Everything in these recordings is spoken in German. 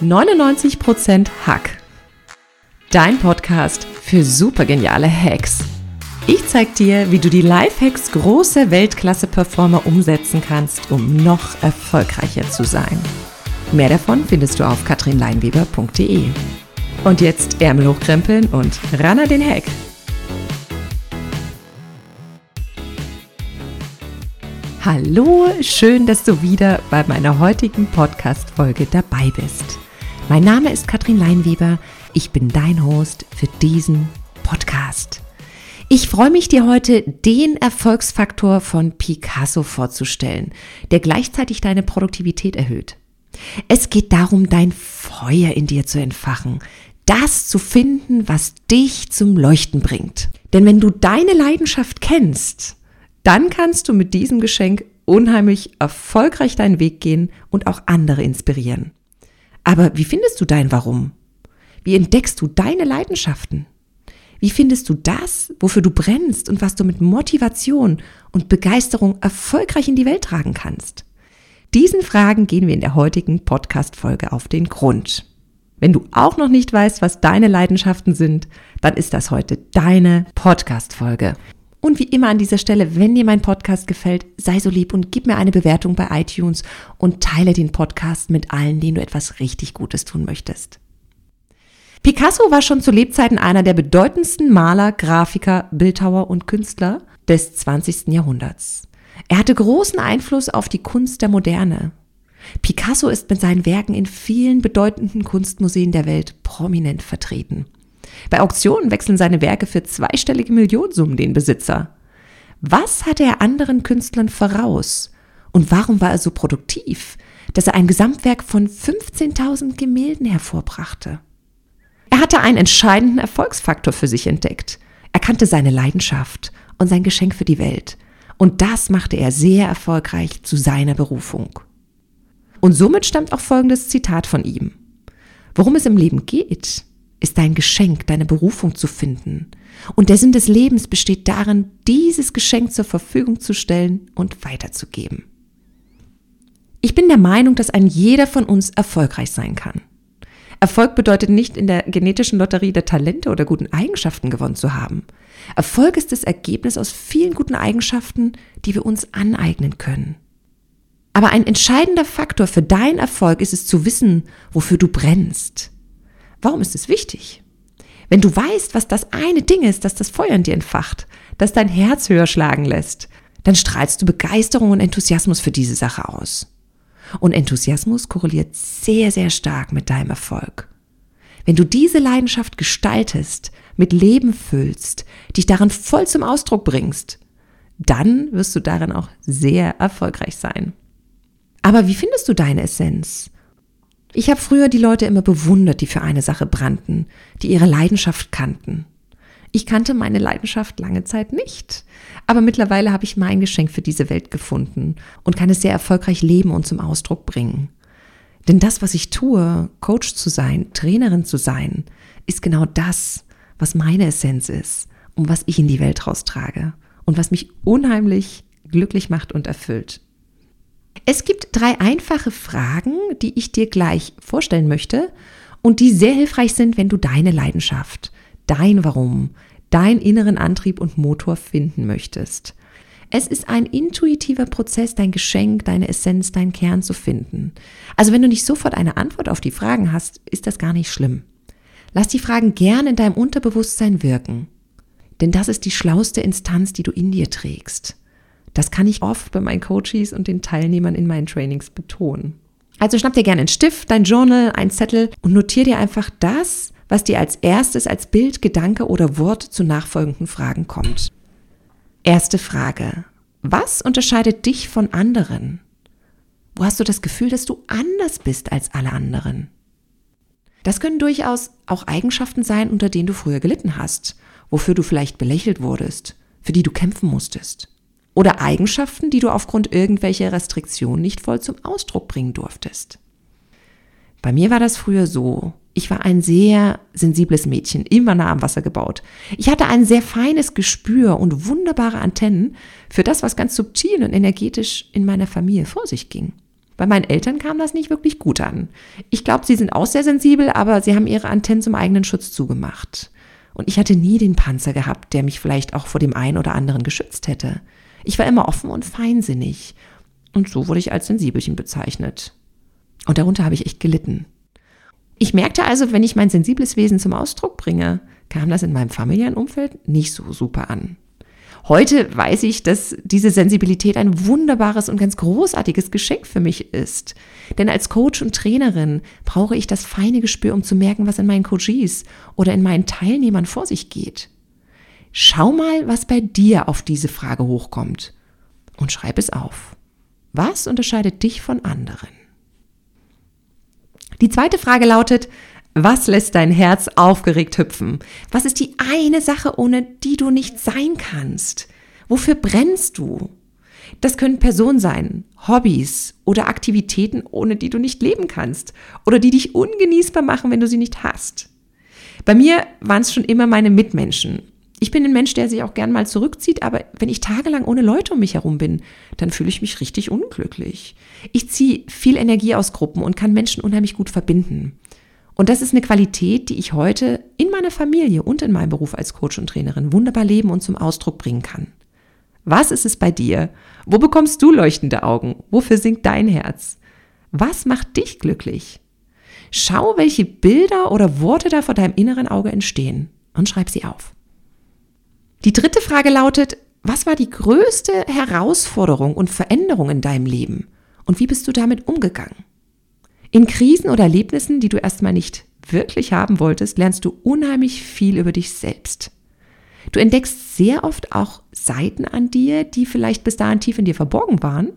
99% Hack. Dein Podcast für supergeniale Hacks. Ich zeig dir, wie du die Lifehacks großer Weltklasse-Performer umsetzen kannst, um noch erfolgreicher zu sein. Mehr davon findest du auf katrinleinweber.de. Und jetzt Ärmel hochkrempeln und ran an den Hack. Hallo, schön, dass du wieder bei meiner heutigen Podcast-Folge dabei bist. Mein Name ist Katrin Leinweber. Ich bin dein Host für diesen Podcast. Ich freue mich, dir heute den Erfolgsfaktor von Picasso vorzustellen, der gleichzeitig deine Produktivität erhöht. Es geht darum, dein Feuer in dir zu entfachen, das zu finden, was dich zum Leuchten bringt. Denn wenn du deine Leidenschaft kennst, dann kannst du mit diesem Geschenk unheimlich erfolgreich deinen Weg gehen und auch andere inspirieren. Aber wie findest du dein Warum? Wie entdeckst du deine Leidenschaften? Wie findest du das, wofür du brennst und was du mit Motivation und Begeisterung erfolgreich in die Welt tragen kannst? Diesen Fragen gehen wir in der heutigen Podcast-Folge auf den Grund. Wenn du auch noch nicht weißt, was deine Leidenschaften sind, dann ist das heute deine Podcast-Folge. Und wie immer an dieser Stelle, wenn dir mein Podcast gefällt, sei so lieb und gib mir eine Bewertung bei iTunes und teile den Podcast mit allen, denen du etwas richtig Gutes tun möchtest. Picasso war schon zu Lebzeiten einer der bedeutendsten Maler, Grafiker, Bildhauer und Künstler des 20. Jahrhunderts. Er hatte großen Einfluss auf die Kunst der Moderne. Picasso ist mit seinen Werken in vielen bedeutenden Kunstmuseen der Welt prominent vertreten. Bei Auktionen wechseln seine Werke für zweistellige Millionensummen den Besitzer. Was hatte er anderen Künstlern voraus? Und warum war er so produktiv, dass er ein Gesamtwerk von 15.000 Gemälden hervorbrachte? Er hatte einen entscheidenden Erfolgsfaktor für sich entdeckt. Er kannte seine Leidenschaft und sein Geschenk für die Welt. Und das machte er sehr erfolgreich zu seiner Berufung. Und somit stammt auch folgendes Zitat von ihm. Worum es im Leben geht, ist dein Geschenk, deine Berufung zu finden. Und der Sinn des Lebens besteht darin, dieses Geschenk zur Verfügung zu stellen und weiterzugeben. Ich bin der Meinung, dass ein jeder von uns erfolgreich sein kann. Erfolg bedeutet nicht in der genetischen Lotterie der Talente oder guten Eigenschaften gewonnen zu haben. Erfolg ist das Ergebnis aus vielen guten Eigenschaften, die wir uns aneignen können. Aber ein entscheidender Faktor für deinen Erfolg ist es zu wissen, wofür du brennst. Warum ist es wichtig? Wenn du weißt, was das eine Ding ist, das das Feuer in dir entfacht, das dein Herz höher schlagen lässt, dann strahlst du Begeisterung und Enthusiasmus für diese Sache aus. Und Enthusiasmus korreliert sehr, sehr stark mit deinem Erfolg. Wenn du diese Leidenschaft gestaltest, mit Leben füllst, dich darin voll zum Ausdruck bringst, dann wirst du darin auch sehr erfolgreich sein. Aber wie findest du deine Essenz? Ich habe früher die Leute immer bewundert, die für eine Sache brannten, die ihre Leidenschaft kannten. Ich kannte meine Leidenschaft lange Zeit nicht, aber mittlerweile habe ich mein Geschenk für diese Welt gefunden und kann es sehr erfolgreich leben und zum Ausdruck bringen. Denn das, was ich tue, Coach zu sein, Trainerin zu sein, ist genau das, was meine Essenz ist und was ich in die Welt raustrage und was mich unheimlich glücklich macht und erfüllt. Es gibt drei einfache Fragen, die ich dir gleich vorstellen möchte und die sehr hilfreich sind, wenn du deine Leidenschaft, dein Warum, deinen inneren Antrieb und Motor finden möchtest. Es ist ein intuitiver Prozess, dein Geschenk, deine Essenz, dein Kern zu finden. Also wenn du nicht sofort eine Antwort auf die Fragen hast, ist das gar nicht schlimm. Lass die Fragen gern in deinem Unterbewusstsein wirken. Denn das ist die schlauste Instanz, die du in dir trägst. Das kann ich oft bei meinen Coaches und den Teilnehmern in meinen Trainings betonen. Also schnapp dir gerne einen Stift, dein Journal, ein Zettel und notier dir einfach das, was dir als erstes als Bild, Gedanke oder Wort zu nachfolgenden Fragen kommt. Erste Frage. Was unterscheidet dich von anderen? Wo hast du das Gefühl, dass du anders bist als alle anderen? Das können durchaus auch Eigenschaften sein, unter denen du früher gelitten hast, wofür du vielleicht belächelt wurdest, für die du kämpfen musstest oder Eigenschaften, die du aufgrund irgendwelcher Restriktionen nicht voll zum Ausdruck bringen durftest. Bei mir war das früher so. Ich war ein sehr sensibles Mädchen, immer nah am Wasser gebaut. Ich hatte ein sehr feines Gespür und wunderbare Antennen für das, was ganz subtil und energetisch in meiner Familie vor sich ging. Bei meinen Eltern kam das nicht wirklich gut an. Ich glaube, sie sind auch sehr sensibel, aber sie haben ihre Antennen zum eigenen Schutz zugemacht. Und ich hatte nie den Panzer gehabt, der mich vielleicht auch vor dem einen oder anderen geschützt hätte. Ich war immer offen und feinsinnig. Und so wurde ich als Sensibelchen bezeichnet. Und darunter habe ich echt gelitten. Ich merkte also, wenn ich mein sensibles Wesen zum Ausdruck bringe, kam das in meinem familiären Umfeld nicht so super an. Heute weiß ich, dass diese Sensibilität ein wunderbares und ganz großartiges Geschenk für mich ist. Denn als Coach und Trainerin brauche ich das feine Gespür, um zu merken, was in meinen Coaches oder in meinen Teilnehmern vor sich geht. Schau mal, was bei dir auf diese Frage hochkommt und schreib es auf. Was unterscheidet dich von anderen? Die zweite Frage lautet, was lässt dein Herz aufgeregt hüpfen? Was ist die eine Sache, ohne die du nicht sein kannst? Wofür brennst du? Das können Personen sein, Hobbys oder Aktivitäten, ohne die du nicht leben kannst oder die dich ungenießbar machen, wenn du sie nicht hast. Bei mir waren es schon immer meine Mitmenschen. Ich bin ein Mensch, der sich auch gern mal zurückzieht, aber wenn ich tagelang ohne Leute um mich herum bin, dann fühle ich mich richtig unglücklich. Ich ziehe viel Energie aus Gruppen und kann Menschen unheimlich gut verbinden. Und das ist eine Qualität, die ich heute in meiner Familie und in meinem Beruf als Coach und Trainerin wunderbar leben und zum Ausdruck bringen kann. Was ist es bei dir? Wo bekommst du leuchtende Augen? Wofür singt dein Herz? Was macht dich glücklich? Schau, welche Bilder oder Worte da vor deinem inneren Auge entstehen und schreib sie auf. Die dritte Frage lautet, was war die größte Herausforderung und Veränderung in deinem Leben? Und wie bist du damit umgegangen? In Krisen oder Erlebnissen, die du erstmal nicht wirklich haben wolltest, lernst du unheimlich viel über dich selbst. Du entdeckst sehr oft auch Seiten an dir, die vielleicht bis dahin tief in dir verborgen waren,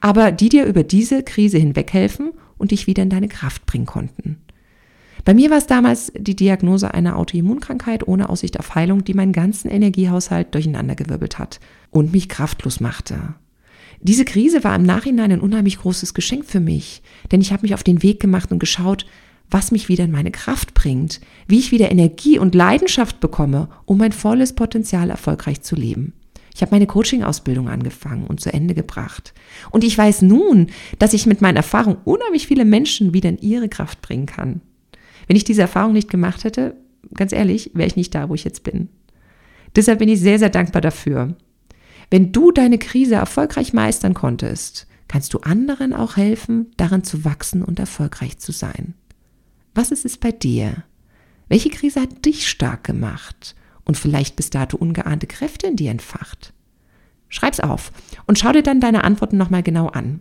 aber die dir über diese Krise hinweghelfen und dich wieder in deine Kraft bringen konnten. Bei mir war es damals die Diagnose einer Autoimmunkrankheit ohne Aussicht auf Heilung, die meinen ganzen Energiehaushalt durcheinandergewirbelt hat und mich kraftlos machte. Diese Krise war im Nachhinein ein unheimlich großes Geschenk für mich, denn ich habe mich auf den Weg gemacht und geschaut, was mich wieder in meine Kraft bringt, wie ich wieder Energie und Leidenschaft bekomme, um mein volles Potenzial erfolgreich zu leben. Ich habe meine Coaching-Ausbildung angefangen und zu Ende gebracht. Und ich weiß nun, dass ich mit meiner Erfahrung unheimlich viele Menschen wieder in ihre Kraft bringen kann. Wenn ich diese Erfahrung nicht gemacht hätte, ganz ehrlich, wäre ich nicht da, wo ich jetzt bin. Deshalb bin ich sehr, sehr dankbar dafür. Wenn du deine Krise erfolgreich meistern konntest, kannst du anderen auch helfen, daran zu wachsen und erfolgreich zu sein. Was ist es bei dir? Welche Krise hat dich stark gemacht und vielleicht bis dato ungeahnte Kräfte in dir entfacht? Schreib's auf und schau dir dann deine Antworten nochmal genau an.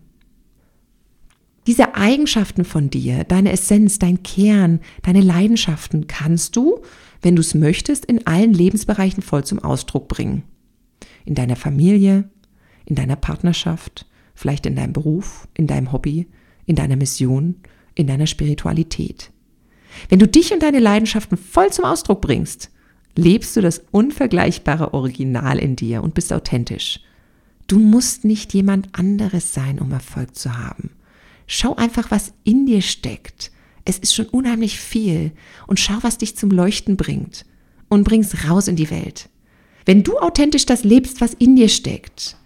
Diese Eigenschaften von dir, deine Essenz, dein Kern, deine Leidenschaften kannst du, wenn du es möchtest, in allen Lebensbereichen voll zum Ausdruck bringen in deiner Familie, in deiner Partnerschaft, vielleicht in deinem Beruf, in deinem Hobby, in deiner Mission, in deiner Spiritualität. Wenn du dich und deine Leidenschaften voll zum Ausdruck bringst, lebst du das unvergleichbare Original in dir und bist authentisch. Du musst nicht jemand anderes sein, um Erfolg zu haben. Schau einfach, was in dir steckt. Es ist schon unheimlich viel und schau, was dich zum Leuchten bringt und bring's raus in die Welt. Wenn du authentisch das lebst, was in dir steckt,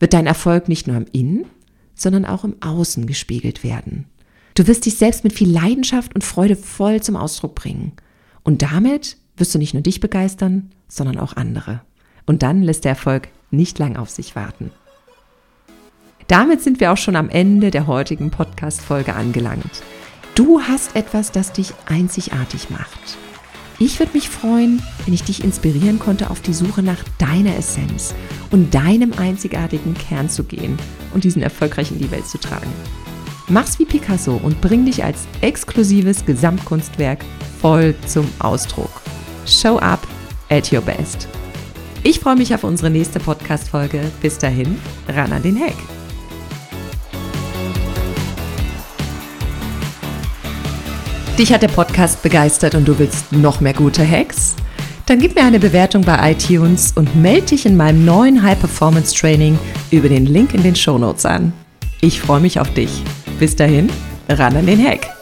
wird dein Erfolg nicht nur im Innen, sondern auch im Außen gespiegelt werden. Du wirst dich selbst mit viel Leidenschaft und Freude voll zum Ausdruck bringen. Und damit wirst du nicht nur dich begeistern, sondern auch andere. Und dann lässt der Erfolg nicht lang auf sich warten. Damit sind wir auch schon am Ende der heutigen Podcast-Folge angelangt. Du hast etwas, das dich einzigartig macht. Ich würde mich freuen, wenn ich dich inspirieren konnte, auf die Suche nach deiner Essenz und deinem einzigartigen Kern zu gehen und diesen erfolgreich in die Welt zu tragen. Mach's wie Picasso und bring dich als exklusives Gesamtkunstwerk voll zum Ausdruck. Show up at your best. Ich freue mich auf unsere nächste Podcast-Folge. Bis dahin, ran an den Heck. Dich hat der Podcast begeistert und du willst noch mehr gute Hacks? Dann gib mir eine Bewertung bei iTunes und melde dich in meinem neuen High Performance Training über den Link in den Show Notes an. Ich freue mich auf dich. Bis dahin, ran an den Hack.